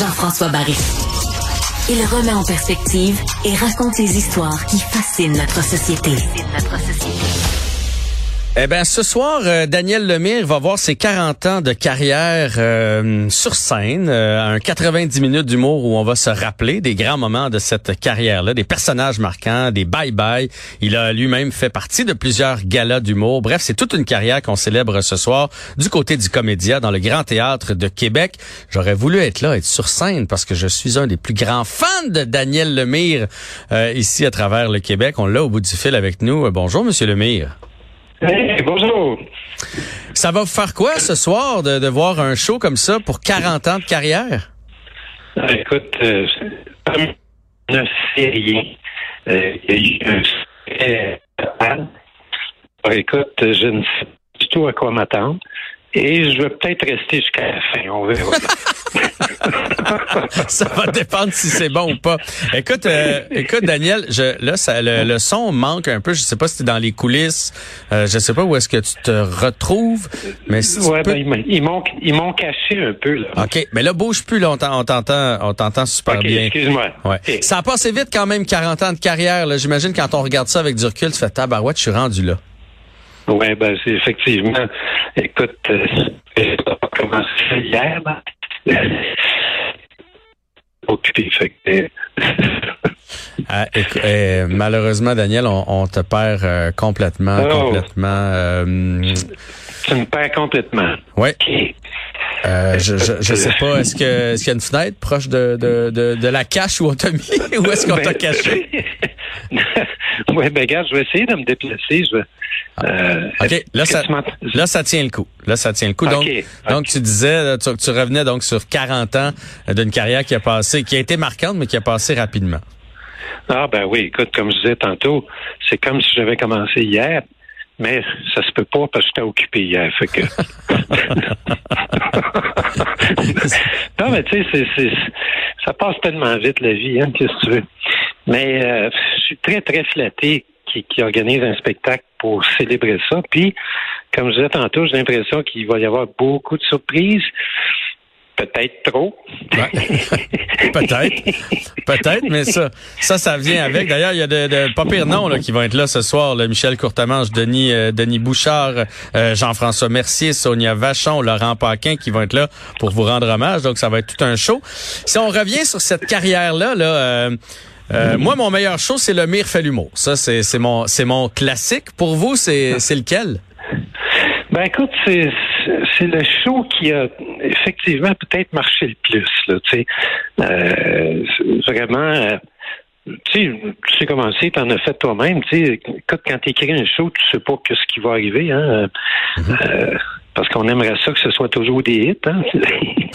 Jean-François Barry. Il remet en perspective et raconte les histoires qui fascinent notre société. Notre société. Eh bien, ce soir, euh, Daniel Lemire va voir ses 40 ans de carrière euh, sur scène, euh, un 90 minutes d'humour où on va se rappeler des grands moments de cette carrière-là, des personnages marquants, des bye-bye. Il a lui-même fait partie de plusieurs galas d'humour. Bref, c'est toute une carrière qu'on célèbre ce soir du côté du Comédia dans le Grand Théâtre de Québec. J'aurais voulu être là, être sur scène, parce que je suis un des plus grands fans de Daniel Lemire ici à travers le Québec. On l'a au bout du fil avec nous. bonjour, Monsieur Lemire. Hey, bonjour. Ça va vous faire quoi ce soir de, de, voir un show comme ça pour 40 ans de carrière? Ah, écoute, euh, sais rien. Euh, il y a eu un... Ah, écoute, je ne sais pas du tout à quoi m'attendre. Et je vais peut-être rester jusqu'à la fin. On verra. ça va dépendre si c'est bon ou pas. Écoute, euh, écoute, Daniel, je, là, ça, le, son manque un peu. Je sais pas si tu es dans les coulisses. Euh, je sais pas où est-ce que tu te retrouves. Mais si ouais, ben, ils m'ont ils m'ont caché un peu. Là. OK. Mais là, bouge plus. Là, on t'entend on t'entend super okay, bien. Excuse-moi. Ouais. Ça a passé vite quand même, 40 ans de carrière. J'imagine quand on regarde ça avec du recul, tu fais tabarouette, je suis rendu là. Oui, ben c'est effectivement. Écoute, euh, ça a commencé hier, ben, occupé. Fait que, ah, et, malheureusement, Daniel, on, on te perd euh, complètement, Oh. complètement. euh, tu me perds complètement. Oui. Euh, je, je, je sais pas, est-ce que est-ce qu'il y a une fenêtre proche de, de, de, de la cache où on t'a mis ou est-ce qu'on t'a Ben, caché? Oui, ben regarde, je vais essayer de me déplacer. Je vais, euh, OK, là ça, là ça tient le coup. Là ça tient le coup. Donc donc tu disais tu, tu revenais donc sur 40 ans d'une carrière qui a passé qui a été marquante mais qui a passé rapidement. Ah ben oui, écoute, comme je disais tantôt, c'est comme si j'avais commencé hier, mais ça se peut pas parce que j'étais occupé hier. Fait que. non, mais tu sais, ça passe tellement vite la vie, hein, qu'est-ce que tu veux? Mais euh, je suis très, très flatté qui, qui organise un spectacle pour célébrer ça. Puis, comme je disais tantôt, j'ai l'impression qu'il va y avoir beaucoup de surprises. Peut-être trop. Ouais. Peut-être. Peut-être, mais ça, ça, ça vient avec. D'ailleurs, il y a de, de pas pire noms là, qui vont être là ce soir. Là. Michel Courtemanche, Denis, euh, Denis Bouchard, euh, Jean-François Mercier, Sonia Vachon, Laurent Paquin qui vont être là pour vous rendre hommage. Donc, ça va être tout un show. Si on revient sur cette carrière-là, là, euh, euh, moi, mon meilleur show, c'est le Mire l'humour. Ça, c'est, mon, mon classique. Pour vous, c'est, lequel? Ben écoute, c'est le show qui a effectivement peut-être marché le plus. Là, tu sais, euh, vraiment. euh, tu sais, tu sais comment c'est, t'en as fait toi-même. Tu sais, écoute, quand t'écris un show, tu sais pas que ce qui va arriver. Hein, euh, parce qu'on aimerait ça que ce soit toujours des hits. Hein?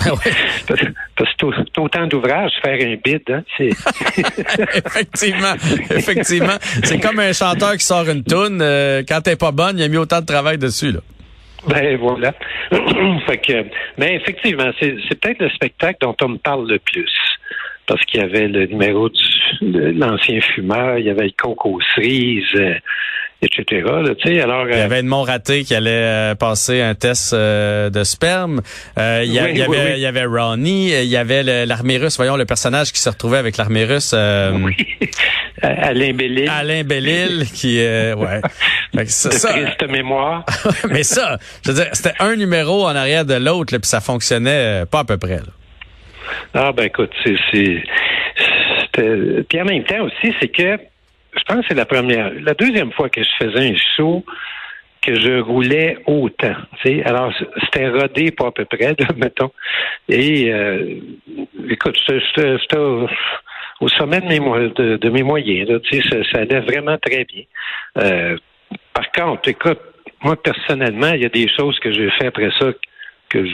Ah ouais. parce, parce que c'est au- autant d'ouvrages, faire un bid. Hein? C'est effectivement, effectivement. C'est comme un chanteur qui sort une toune. euh, quand t'es pas bonne, il a mis autant de travail dessus. Là. Ben voilà. fait que, mais effectivement, c'est c'est peut-être le spectacle dont on me parle le plus. Parce qu'il y avait le numéro du de l'ancien fumeur, il y avait le coke aux cerises, euh, etc. Là, tu sais, alors, Il y euh, avait Edmond Raté qui allait euh, passer un test euh, de sperme. Euh, il, y Oui, avait, oui. il y avait Ronnie. Il y avait l'armée russe. Voyons le personnage qui se retrouvait avec l'armée russe. euh, Alain Bellil, Alain Bellil qui euh, ouais. Ça- de ça- triste mémoire. mais ça, je veux dire, c'était un numéro en arrière de l'autre, puis ça fonctionnait pas à peu près. là. Ah ben écoute, c'est puis en même temps aussi, c'est que je pense que c'est la première, la deuxième fois que je faisais un show que je roulais autant. Alors c'était rodé pas à peu près, mettons. Et euh, écoute, j'étais- au, sommet de mes, moyens. Ça, ça allait vraiment très bien. Euh, par contre, écoute, moi personnellement, il y a des choses que j'ai fait après ça que je-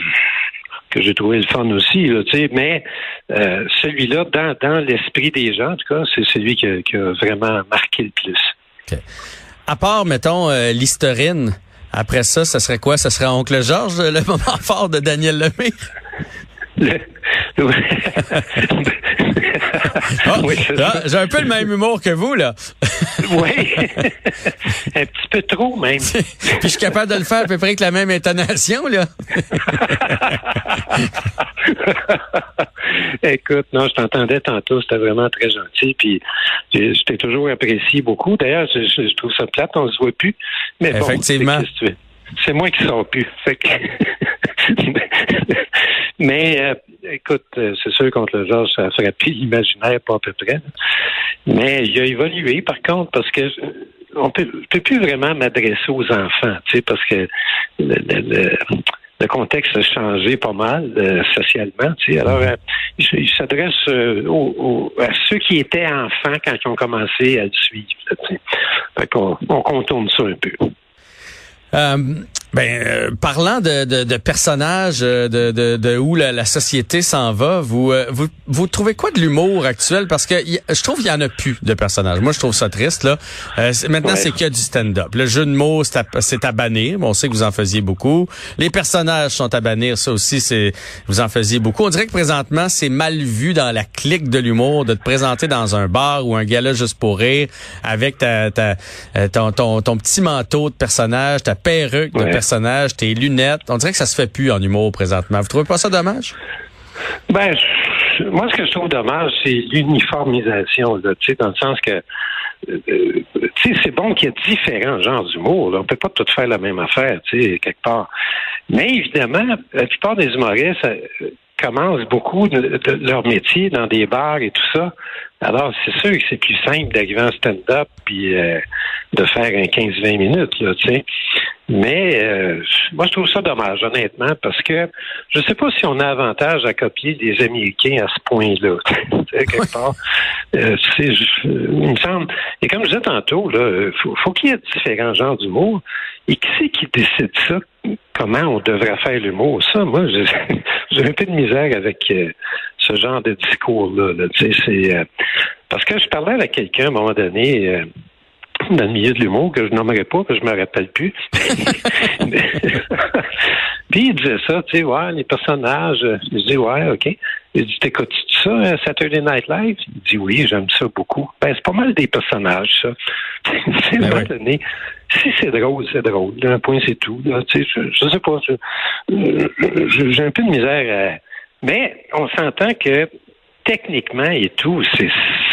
que j'ai trouvé le fun aussi, là, mais euh, celui-là, dans, dans l'esprit des gens, en tout cas, c'est celui qui a, qui a vraiment marqué le plus. À part, mettons, euh, l'historine, après ça, ça serait quoi? Ça serait Oncle Georges, le moment fort de Daniel Lemire? Le- Ah, oui. J'ai un peu le même humour que vous, là. Oui. Un petit peu trop, même. Puis je suis capable de le faire à peu près avec la même intonation, là. Écoute, non, je t'entendais tantôt, c'était vraiment très gentil, puis je t'ai toujours apprécié beaucoup. D'ailleurs, je, trouve ça plate, on se voit plus. Mais Effectivement. C'est moi qui sors plus. Mais euh, écoute, euh, c'est sûr contre le genre, ça serait plus imaginaire, pas à peu près. Mais il a évolué, par contre, parce que on peut, peut plus vraiment m'adresser aux enfants, tu sais, parce que le, contexte a changé pas mal euh, socialement. Tu sais. Alors, il, s'adresse à ceux qui étaient enfants quand ils ont commencé à le suivre. Fait qu'on on contourne ça un peu. Um, Ben, euh, parlant de, de, de personnages, euh, de, de, de, où la, la société s'en va, vous, euh, vous vous trouvez quoi de l'humour actuel? Parce que je trouve qu'il y en a plus de personnages. Moi, je trouve ça triste là. maintenant, c'est que du stand-up. Le jeu de mots, c'est à, à, bannir. on sait que vous en faisiez beaucoup. Les personnages sont à bannir. Ça aussi, c'est vous en faisiez beaucoup. On dirait que présentement, c'est mal vu dans la clique de l'humour de te présenter dans un bar ou un gala juste pour rire avec ta, ta ton, ton, ton, petit manteau de personnage, ta perruque de personnage tes lunettes. On dirait que ça se fait plus en humour présentement. Vous trouvez pas ça dommage? Ben, moi, ce que je trouve dommage, c'est l'uniformisation, dans le sens que euh, euh, c'est bon qu'il y ait différents genres d'humour. On peut pas tout faire la même affaire, tu sais, quelque part. Mais évidemment, la plupart des humoristes euh, commencent beaucoup de, leur métier dans des bars et tout ça. Alors, c'est sûr que c'est plus simple d'arriver en stand-up puis de faire un 15-20 minutes, tu sais. Mais euh, moi, je trouve ça dommage, honnêtement, parce que je ne sais pas si on a avantage à copier des Américains à ce point-là. quelque part. Euh, il me semble. Et comme je disais tantôt, il faut, qu'il y ait différents genres d'humour. Et qui c'est qui décide ça? Comment on devrait faire l'humour? Ça, moi, j'ai un peu de misère avec euh, ce genre de discours-là. Là, c'est, parce que je parlais avec quelqu'un à un moment donné dans le milieu de l'humour que je nommerai pas, que je me rappelle plus. Puis il disait ça, tu sais, ouais, les personnages. Je dis, ouais, OK. Il dit, t'écoutes ça, euh, Saturday Night Live? Il dit, oui, j'aime ça beaucoup. Ben, c'est pas mal des personnages, ça. c'est ben donné. Si c'est drôle, c'est drôle. Un point, c'est tout. Tu sais, je, je sais pas. J'ai un peu de misère à... Mais on s'entend que techniquement et tout, c'est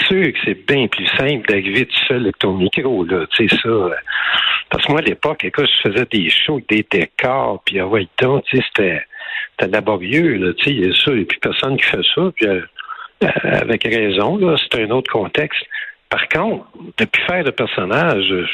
sûr que c'est bien plus simple d'arriver tout seul avec ton micro, là. Tu sais, ça. Euh, parce que moi, à l'époque, écoute, je faisais des shows, des décors, puis ah ouais, tu sais, c'était, c'était laborieux, là. Tu sais, il y a ça, et puis personne qui fait ça, puis euh, euh, avec raison, là, c'est un autre contexte. Par contre, depuis faire de personnage, je,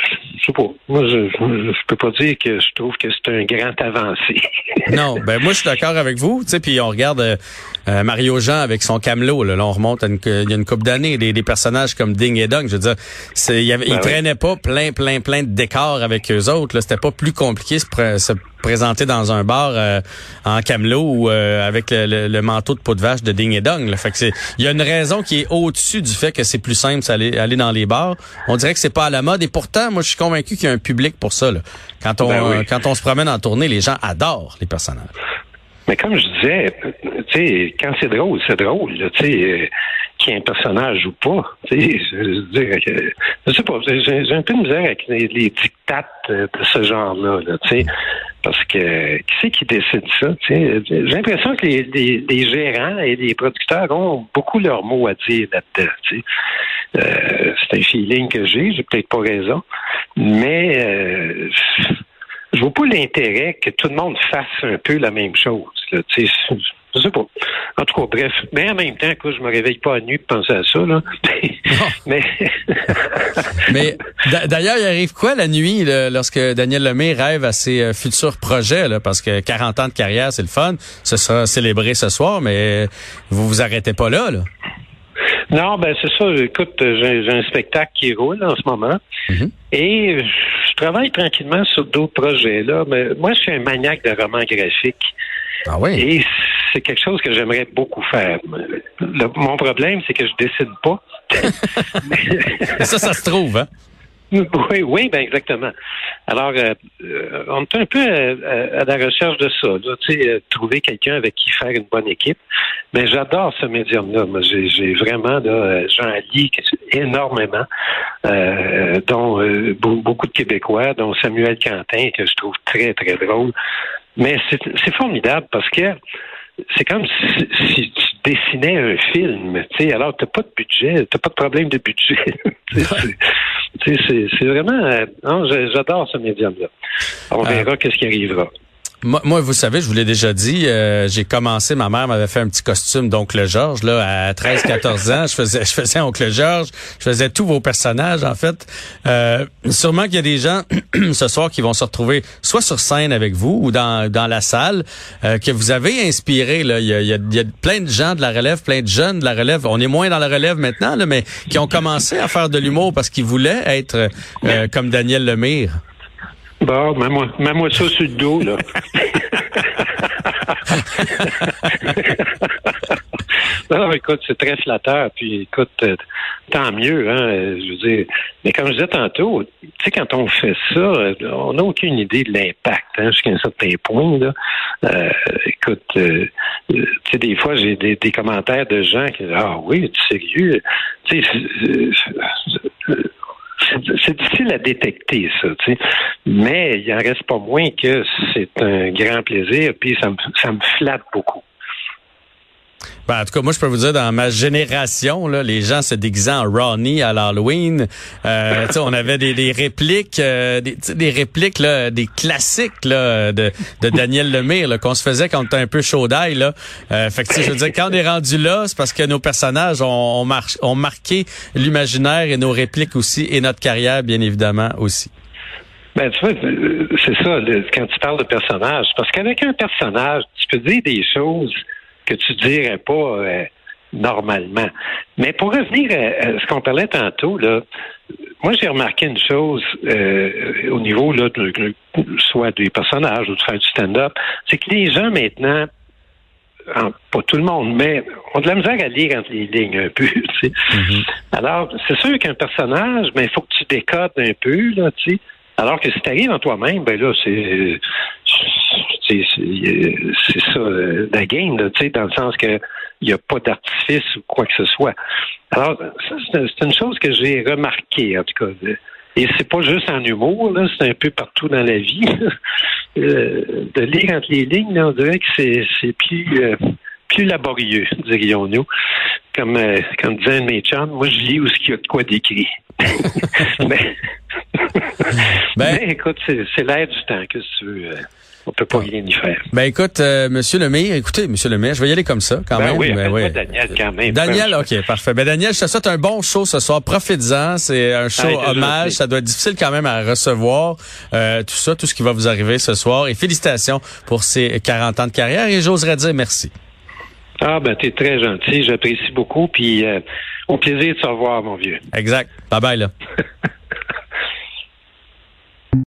sais pas. Moi, je, je, peux pas dire que je trouve que c'est un grand avancé. non, ben moi je suis d'accord avec vous. Tu sais, puis on regarde euh, Mario Jean avec son camelot. Là, on remonte à une, il y a une couple d'années, des, des, personnages comme Ding et Dong. Je veux dire, c'est, il, y avait, ben traînaient pas plein, plein, plein de décors avec eux autres. Là, c'était pas plus compliqué se, se présenter dans un bar euh, en camelot ou euh, avec le, manteau de peau de vache de Ding et Dong. Là. Fait que c'est, il y a une raison qui est au-dessus du fait que c'est plus simple d'aller aller dans les bars. On dirait que c'est pas à la mode et pourtant, moi, je suis convaincu qu'il y a un public pour ça. Là. Quand on ben quand on se promène en tournée, les gens adorent les personnages. Mais comme je disais, tu sais, quand c'est drôle, c'est drôle. Tu sais, euh, qu'il y ait un personnage ou pas. Tu sais, je veux dire, je sais pas, j'ai un peu de misère avec les, dictates de ce genre-là. tu sais, parce que qui c'est qui décide ça? J'ai l'impression que les, gérants et les producteurs ont beaucoup leur mot à dire là-dedans. Euh, c'est un feeling que j'ai, j'ai peut-être pas raison, mais euh, je vois pas l'intérêt que tout le monde fasse un peu la même chose. Je sais pas. En tout cas, bref. Mais en même temps, que je me réveille pas à nuit pour penser à ça. Là. mais mais d'ailleurs, il arrive quoi la nuit lorsque Daniel Lemay rêve à ses euh, futurs projets? Là, parce que 40 ans de carrière, c'est le fun. Ce sera célébré ce soir, mais vous vous arrêtez pas là. là. Non, ben c'est ça. Écoute, j'ai un spectacle qui roule en ce moment. Mm-hmm. Et je travaille tranquillement sur d'autres projets. là. Mais moi, je suis un maniaque de romans graphiques. Ah oui? Et c'est quelque chose que j'aimerais beaucoup faire. mon problème, c'est que je décide pas. ça, ça se trouve, hein? Oui, oui, ben exactement. Alors, euh, euh, on est un peu à, la recherche de ça, tu sais, euh, trouver quelqu'un avec qui faire une bonne équipe. Mais j'adore ce médium-là. j'ai vraiment, j'en lis énormément, dont beaucoup de Québécois, dont Samuel Quentin, que je trouve très, très drôle. Mais c'est formidable parce que c'est comme si, tu dessinais un film, tu sais, alors t'as pas de budget, t'as pas de problème de budget. c'est vraiment, euh, j'adore ce médium-là. On euh, verra qu'est-ce qui arrivera. Moi, vous savez, je vous l'ai déjà dit, euh, j'ai commencé, ma mère m'avait fait un petit costume d'oncle Georges, là, à 13, 14 ans. Je faisais, je faisais oncle Georges, je faisais tous vos personnages, en fait. Euh, sûrement qu'il y a des gens, ce soir, qui vont se retrouver soit sur scène avec vous ou dans, dans la salle, euh, que vous avez inspiré, là. Il y, a, il, y a, plein de gens de la relève, plein de jeunes de la relève. On est moins dans la relève maintenant, là, mais qui ont commencé à faire de l'humour parce qu'ils voulaient être comme Daniel Lemire. Bon, mets-moi, mets-moi ça sur le dos, là. non, écoute, c'est très flatteur. Puis, écoute, euh, tant mieux, hein. Je veux dire, mais comme je disais tantôt, tu sais, quand on fait ça, on n'a aucune idée de l'impact, hein, jusqu'à un certain point, là. Euh, écoute, euh, tu sais, des fois, j'ai des, des, commentaires de gens qui disent, ah oui, tu sérieux? Tu sais, c'est difficile à détecter, ça, tu sais. Mais il en reste pas moins que c'est un grand plaisir, puis ça me, ça me flatte beaucoup. Ben, en tout cas, moi, je peux vous dire, dans ma génération, là, les gens se déguisaient en Ronnie à l'Halloween. Euh, on avait des, des répliques, euh, des, des, répliques, là, des classiques là, de, de Daniel Lemire qu'on se faisait quand on était un peu chaud d'ail. Euh, fait que, je veux dire, quand on est rendu là, c'est parce que nos personnages ont, ont marqué l'imaginaire et nos répliques aussi, et notre carrière, bien évidemment, aussi. Ben, tu vois, euh, c'est ça, quand tu parles de personnage. Parce qu'avec un personnage, tu peux dire des choses que tu dirais pas euh, normalement. Mais pour revenir à, ce qu'on parlait tantôt, là, moi j'ai remarqué une chose euh, au niveau là, de, soit des personnages ou de faire du stand-up, c'est que les gens maintenant pas tout le monde, mais ont de la misère à lire entre les lignes un peu. Tu sais. Mm-hmm. Alors, c'est sûr qu'un personnage, mais il faut que tu décodes un peu, là, tu sais. Alors que si tu arrives en toi-même, ben là, c'est c'est ça la game, tu sais, dans le sens que il n'y a pas d'artifice ou quoi que ce soit. Alors, c'est une chose que j'ai remarqué, en tout cas. Et c'est pas juste en humour, là, c'est un peu partout dans la vie. Euh, de lire entre les lignes, on dirait que c'est plus euh, plus laborieux, dirions-nous. Comme, euh, comme disait un de mes chums, moi je lis où ce qu'il y a de quoi d'écrit. ben, mais écoute, c'est l'air du temps, que tu veux. Euh, on peut pas rien y faire. Ben écoute, euh, Monsieur le maire, écoutez, Monsieur le maire, je vais y aller comme ça quand ben même. Oui, ben oui, Daniel quand même. Daniel, ok, parfait. Ben Daniel, je te souhaite un bon show ce soir. Profites-en, c'est un show hommage. Ça doit être difficile quand même à recevoir euh, tout ça, tout ce qui va vous arriver ce soir. Et félicitations pour ces 40 ans de carrière. Et j'oserais dire merci. Ah ben t'es très gentil, j'apprécie beaucoup. Puis euh, au plaisir de te revoir, mon vieux. Exact. Bye bye là.